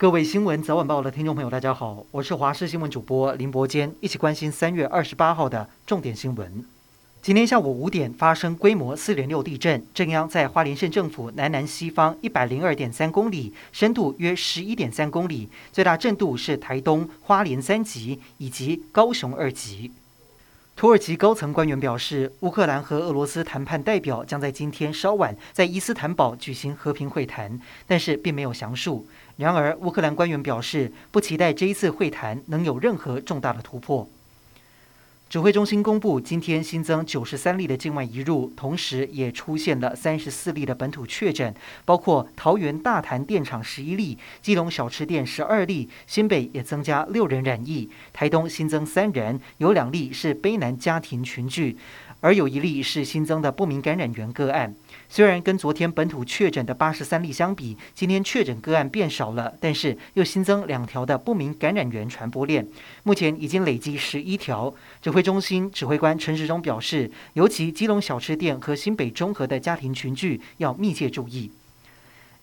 各位新闻早晚报的听众朋友，大家好，我是华视新闻主播林伯坚，一起关心三月二十八号的重点新闻。今天下午五点发生规模四点六地震，震央在花莲县政府南南西方一百零二点三公里，深度约十一点三公里，最大震度是台东、花莲三级以及高雄二级。土耳其高层官员表示，乌克兰和俄罗斯谈判代表将在今天稍晚在伊斯坦堡举行和平会谈，但是并没有详述。然而，乌克兰官员表示，不期待这一次会谈能有任何重大的突破。指挥中心公布，今天新增九十三例的境外移入，同时也出现了三十四例的本土确诊，包括桃园大潭电厂十一例，基隆小吃店十二例，新北也增加六人染疫，台东新增三人，有两例是卑南家庭群聚。而有一例是新增的不明感染源个案。虽然跟昨天本土确诊的八十三例相比，今天确诊个案变少了，但是又新增两条的不明感染源传播链，目前已经累计十一条。指挥中心指挥官陈时中表示，尤其基隆小吃店和新北中和的家庭群聚要密切注意。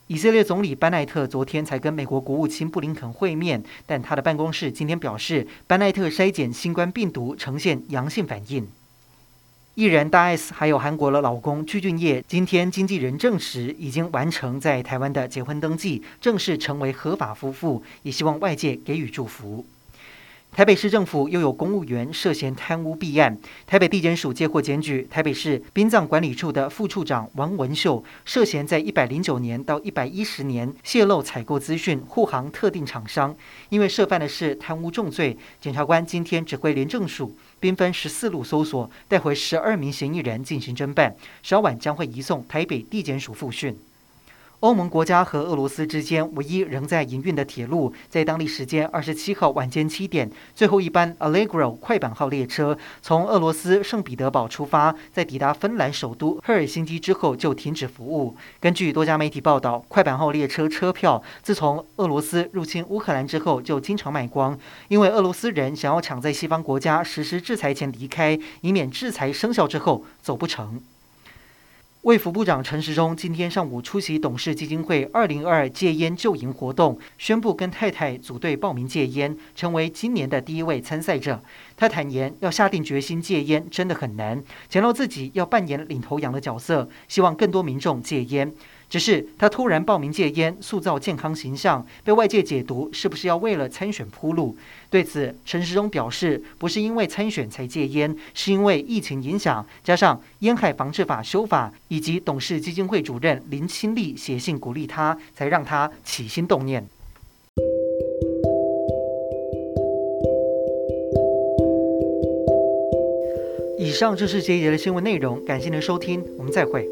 以色列总理班奈特昨天才跟美国国务卿布林肯会面，但他的办公室今天表示，班奈特筛检新冠病毒呈现阳性反应。艺人大 S 还有韩国的老公具俊晔，今天经纪人证实已经完成在台湾的结婚登记，正式成为合法夫妇，也希望外界给予祝福。台北市政府又有公务员涉嫌贪污弊案，台北地检署接获检举，台北市殡葬管理处的副处长王文秀涉嫌在一百零九年到一百一十年泄露采购资讯，护航特定厂商，因为涉犯的是贪污重罪，检察官今天指挥廉政署兵分十四路搜索，带回十二名嫌疑人进行侦办，稍晚将会移送台北地检署复讯。欧盟国家和俄罗斯之间唯一仍在营运的铁路，在当地时间二十七号晚间七点，最后一班 Allegro 快板号列车从俄罗斯圣彼得堡出发，在抵达芬兰首都赫尔辛基之后就停止服务。根据多家媒体报道，快板号列车车票自从俄罗斯入侵乌克兰之后就经常卖光，因为俄罗斯人想要抢在西方国家实施制裁前离开，以免制裁生效之后走不成。卫福部长陈时中今天上午出席董事基金会二零二二戒烟救营活动，宣布跟太太组队报名戒烟，成为今年的第一位参赛者。他坦言，要下定决心戒烟真的很难，强调自己要扮演领头羊的角色，希望更多民众戒烟。只是他突然报名戒烟，塑造健康形象，被外界解读是不是要为了参选铺路？对此，陈时中表示，不是因为参选才戒烟，是因为疫情影响，加上烟害防治法修法，以及董事基金会主任林清利写信鼓励他，才让他起心动念。以上就是这一节的新闻内容，感谢您的收听，我们再会。